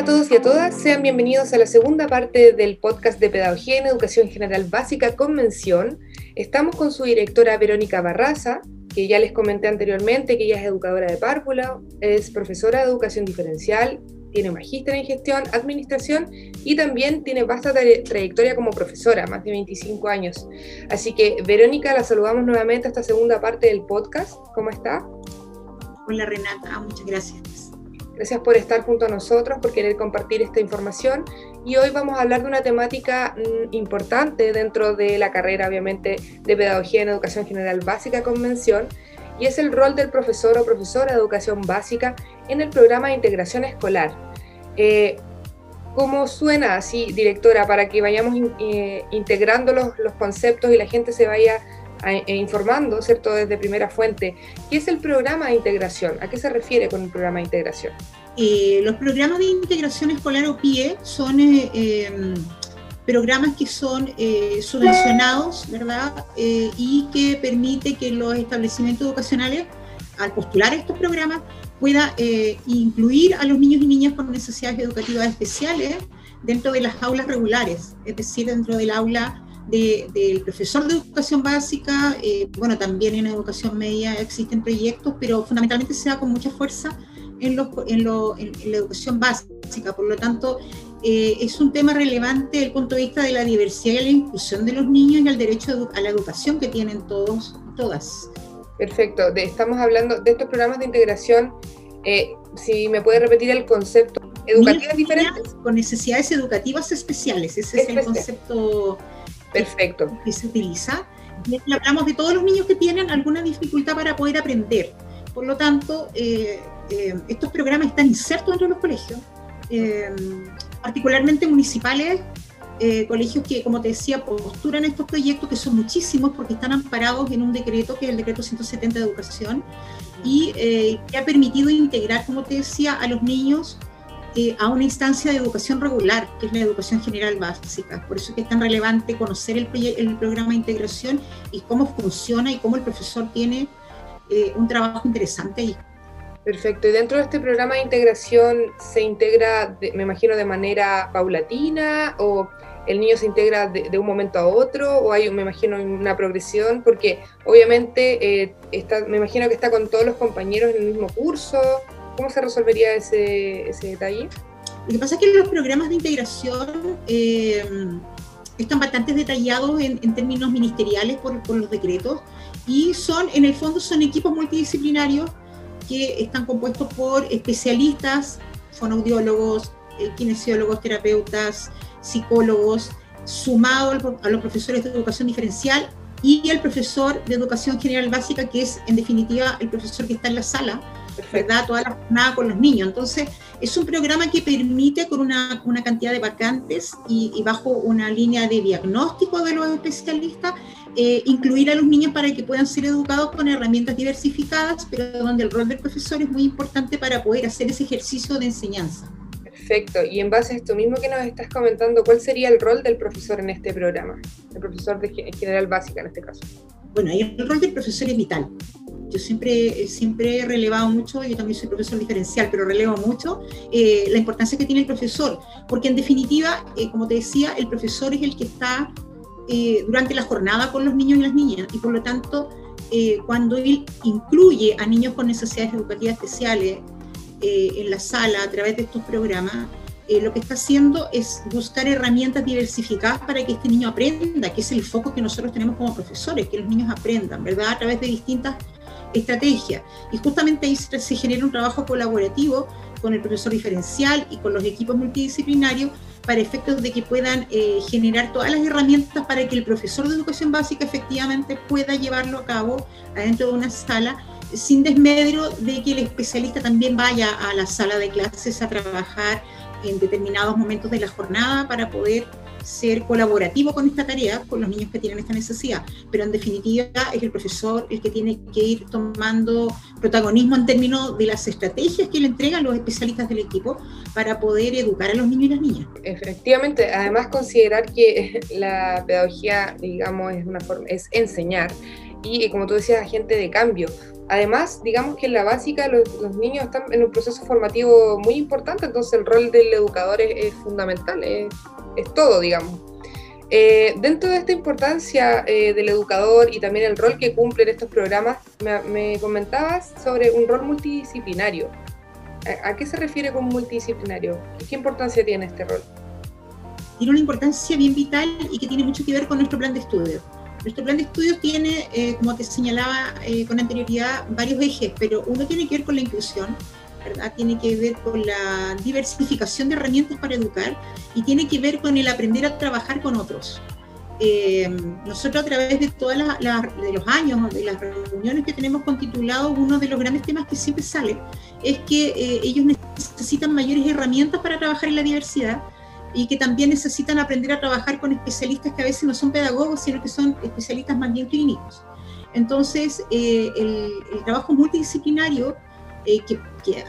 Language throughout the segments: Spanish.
Hola a todos y a todas, sean bienvenidos a la segunda parte del podcast de Pedagogía en Educación General Básica Convención. Estamos con su directora Verónica Barraza, que ya les comenté anteriormente que ella es educadora de párvula, es profesora de educación diferencial, tiene magíster en gestión, administración y también tiene vasta trayectoria como profesora, más de 25 años. Así que Verónica, la saludamos nuevamente a esta segunda parte del podcast. ¿Cómo está? Hola Renata, muchas gracias. Gracias por estar junto a nosotros, por querer compartir esta información. Y hoy vamos a hablar de una temática mm, importante dentro de la carrera, obviamente, de Pedagogía en Educación General Básica Convención, y es el rol del profesor o profesora de educación básica en el programa de integración escolar. Eh, ¿Cómo suena así, directora, para que vayamos eh, integrando los, los conceptos y la gente se vaya e informando, ¿cierto?, desde primera fuente. ¿Qué es el programa de integración? ¿A qué se refiere con el programa de integración? Eh, los programas de integración escolar o PIE son eh, em, programas que son eh, subvencionados, ¿verdad? y que permite que los establecimientos educacionales, al postular estos programas, pueda incluir a los niños y niñas con necesidades educativas especiales dentro de las aulas regulares, es decir, dentro del aula del profesor de educación básica, bueno, también en educación media existen proyectos, pero fundamentalmente se da con mucha fuerza en, los, en, lo, en, la educación básica. Por lo tanto, eh, es un tema relevante desde el punto de vista de la diversidad y la inclusión de los niños y el derecho a la educación que tienen todos todas. Perfecto. estamos hablando de estos programas de integración. Eh, si me puede repetir el concepto. ¿Educativas diferentes? Con necesidades educativas especiales. Ese es el concepto Perfecto. Que se utiliza. Y hablamos de todos los niños que tienen alguna dificultad para poder aprender. Por lo tanto, eh, eh, estos programas están insertos dentro de los colegios, eh, particularmente municipales, colegios que, como te decía, posturan estos proyectos, que son muchísimos porque están amparados en un decreto, que es el decreto 170 de educación, y que ha permitido integrar, como te decía, a los niños eh, a una instancia de educación regular, que es la educación general básica. Por eso es que es tan relevante conocer el, programa de integración y cómo funciona y cómo el profesor tiene eh, un trabajo interesante ahí. Perfecto. Y dentro de este programa de integración se integra, me imagino, de manera paulatina o el niño se integra de, un momento a otro o hay, me imagino, una progresión, porque obviamente eh, está, me imagino que está con todos los compañeros en el mismo curso ¿Cómo se resolvería ese, detalle? Lo que pasa es que los programas de integración eh, están bastante detallados en, términos ministeriales por, los decretos y son, en el fondo, son equipos multidisciplinarios que están compuestos por especialistas, fonoaudiólogos, eh, kinesiólogos, terapeutas, psicólogos, sumado a los profesores de educación diferencial y el profesor de educación general básica, que es en definitiva el profesor que está en la sala ¿verdad? Toda la jornada con los niños. Entonces, es un programa que permite con una, una cantidad de vacantes y, bajo una línea de diagnóstico de los especialistas, eh, incluir a los niños para que puedan ser educados con herramientas diversificadas, pero donde el rol del profesor es muy importante para poder hacer ese ejercicio de enseñanza. Perfecto. Y en base a esto mismo que nos estás comentando, ¿cuál sería el rol del profesor en este programa? El profesor de general básica en este caso. Bueno, el rol del profesor es vital. Yo siempre, siempre he relevado mucho, yo también soy profesor diferencial, pero relevo mucho eh, la importancia que tiene el profesor, porque en definitiva, eh, como te decía, el profesor es el que está eh, durante la jornada con los niños y las niñas, y por lo tanto, cuando él incluye a niños con necesidades educativas especiales en la sala a través de estos programas, lo que está haciendo es buscar herramientas diversificadas para que este niño aprenda, que es el foco que nosotros tenemos como profesores, que los niños aprendan, ¿verdad? A través de distintas estrategia. Y justamente ahí se, genera un trabajo colaborativo con el profesor diferencial y con los equipos multidisciplinarios para efectos de que puedan eh, generar todas las herramientas para que el profesor de educación básica efectivamente pueda llevarlo a cabo adentro de una sala sin desmedro de que el especialista también vaya a la sala de clases a trabajar en determinados momentos de la jornada para poder ser colaborativo con esta tarea, con los niños que tienen esta necesidad, pero en definitiva es el profesor el que tiene que ir tomando protagonismo en términos de las estrategias que le entregan los especialistas del equipo para poder educar a los niños y las niñas. Efectivamente, además considerar que la pedagogía, digamos, es una forma, es enseñar y, como tú decías, agente de cambio. Además, digamos que en la básica los, niños están en un proceso formativo muy importante, entonces el rol del educador es, fundamental, es, todo, digamos. Eh, dentro de esta importancia eh, del educador y también el rol que cumplen estos programas, me, comentabas sobre un rol multidisciplinario. ¿A, qué se refiere con multidisciplinario? ¿Qué importancia tiene este rol? Tiene una importancia bien vital y que tiene mucho que ver con nuestro plan de estudio. Nuestro plan de estudios tiene, eh, como te señalaba eh, con anterioridad, varios ejes, pero uno tiene que ver con la inclusión, ¿verdad? tiene que ver con la diversificación de herramientas para educar y tiene que ver con el aprender a trabajar con otros. Eh, nosotros a través de todos los años, de las reuniones que tenemos con titulados, uno de los grandes temas que siempre sale es que ellos necesitan mayores herramientas para trabajar en la diversidad, y que también necesitan aprender a trabajar con especialistas que a veces no son pedagogos, sino que son especialistas más bien clínicos. Entonces, eh, el, trabajo multidisciplinario, eh, que,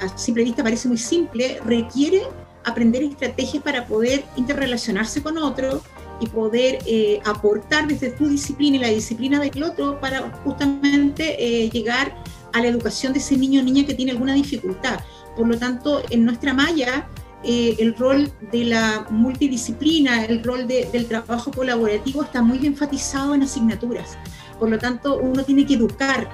a simple vista parece muy simple, requiere aprender estrategias para poder interrelacionarse con otro y poder eh, aportar desde tu disciplina y la disciplina del otro para justamente llegar a la educación de ese niño o niña que tiene alguna dificultad. Por lo tanto, en nuestra malla eh, el rol de la multidisciplina, el rol del trabajo colaborativo está muy enfatizado en asignaturas. Por lo tanto, uno tiene que educar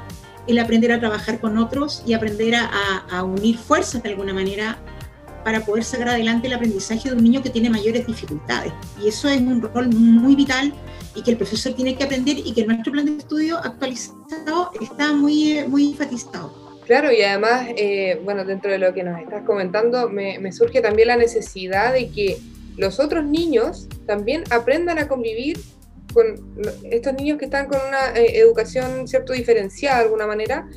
el aprender a trabajar con otros y aprender a, unir fuerzas de alguna manera para poder sacar adelante el aprendizaje de un niño que tiene mayores dificultades. Y eso es un rol muy vital y que el profesor tiene que aprender y que nuestro plan de estudio actualizado está muy, muy enfatizado. Claro, y además, eh, bueno, dentro de lo que nos estás comentando, me, surge también la necesidad de que los otros niños también aprendan a convivir con estos niños que están con una eh, educación cierto diferenciada de alguna manera,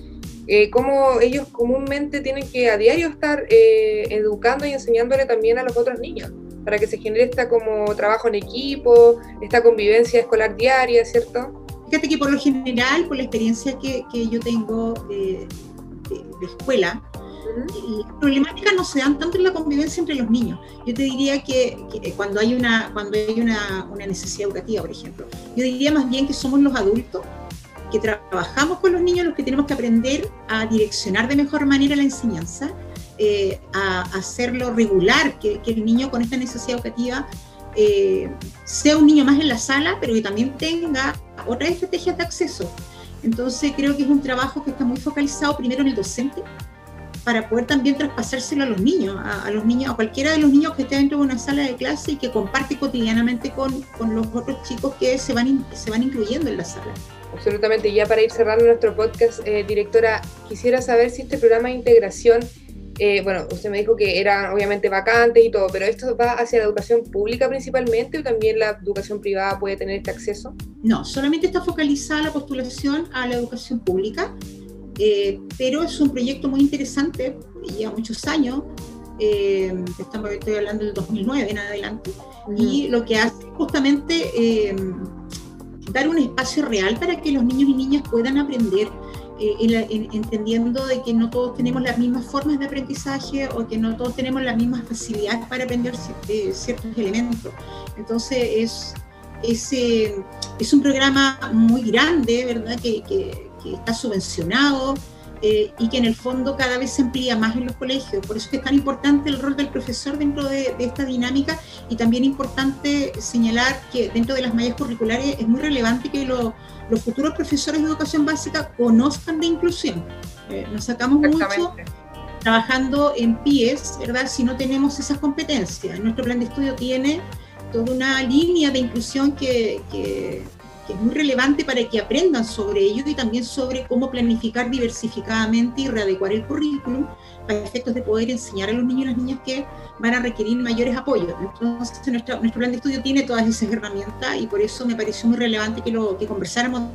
eh, como ellos comúnmente tienen que a diario estar educando y enseñándole también a los otros niños, para que se genere esta como trabajo en equipo, esta convivencia escolar diaria, ¿cierto? Fíjate que por lo general, por la experiencia que, que yo tengo de, escuela, y las problemáticas no se dan tanto en la convivencia entre los niños. Yo te diría que, cuando hay, una, cuando hay una, una, necesidad educativa, por ejemplo, yo diría más bien que somos los adultos que trabajamos con los niños los que tenemos que aprender a direccionar de mejor manera la enseñanza, eh, a, hacerlo regular, que, que, el niño con esta necesidad educativa eh, sea un niño más en la sala, pero que también tenga otras estrategias de acceso. Entonces creo que es un trabajo que está muy focalizado primero en el docente para poder también traspasárselo a los niños, a, los niños, a cualquiera de los niños que esté dentro de una sala de clase y que comparte cotidianamente con, con los otros chicos que se van, se van incluyendo en la sala. Absolutamente. Ya para ir cerrando nuestro podcast, eh, directora, quisiera saber si este programa de integración eh, bueno, usted me dijo que eran obviamente vacantes y todo, pero ¿esto va hacia la educación pública principalmente o también la educación privada puede tener este acceso? No, solamente está focalizada la postulación a la educación pública, eh, pero es un proyecto muy interesante, lleva muchos años, eh, estamos, estoy hablando del 2009 en adelante, y lo que hace justamente dar un espacio real para que los niños y niñas puedan aprender eh, entendiendo de que no todos tenemos las mismas formas de aprendizaje o que no todos tenemos las mismas facilidades para aprender eh, ciertos elementos. Entonces es, es, es un programa muy grande, ¿verdad? Que, que, que está subvencionado, eh, y que en el fondo cada vez se amplía más en los colegios. Por eso es que es tan importante el rol del profesor dentro de, esta dinámica y también importante señalar que dentro de las mallas curriculares es muy relevante que los futuros profesores de educación básica conozcan de inclusión. Eh, nos sacamos mucho trabajando en pies, ¿verdad? Si no tenemos esas competencias. Nuestro plan de estudio tiene toda una línea de inclusión que, que es muy relevante para que aprendan sobre ello y también sobre cómo planificar diversificadamente y readecuar el currículum para efectos de poder enseñar a los niños y las niñas que van a requerir mayores apoyos. Entonces, nuestro, nuestro plan de estudio tiene todas esas herramientas y por eso me pareció muy relevante que, lo, que conversáramos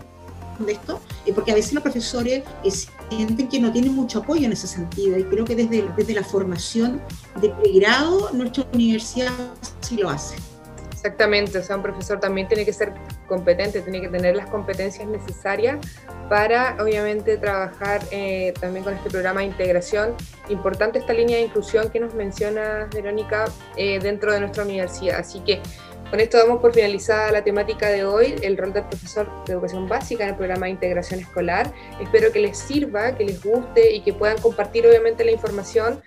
de esto, eh, porque a veces los profesores eh, sienten que no tienen mucho apoyo en ese sentido y creo que desde, desde la formación de pregrado nuestra universidad sí lo hace. Exactamente, o sea, un profesor también tiene que ser competente, tiene que tener las competencias necesarias para, obviamente, trabajar eh, también con este programa de integración. Importante esta línea de inclusión que nos menciona Verónica eh, dentro de nuestra universidad. Así que Con esto damos por finalizada la temática de hoy, el rol del profesor de educación básica en el programa de integración escolar. Espero que les sirva, que les guste y que puedan compartir obviamente la información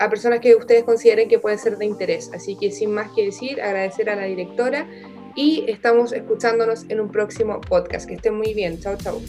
a personas que ustedes consideren que pueden ser de interés. Así que sin más que decir, agradecer a la directora y estamos escuchándonos en un próximo podcast. Que estén muy bien. Chao, chao.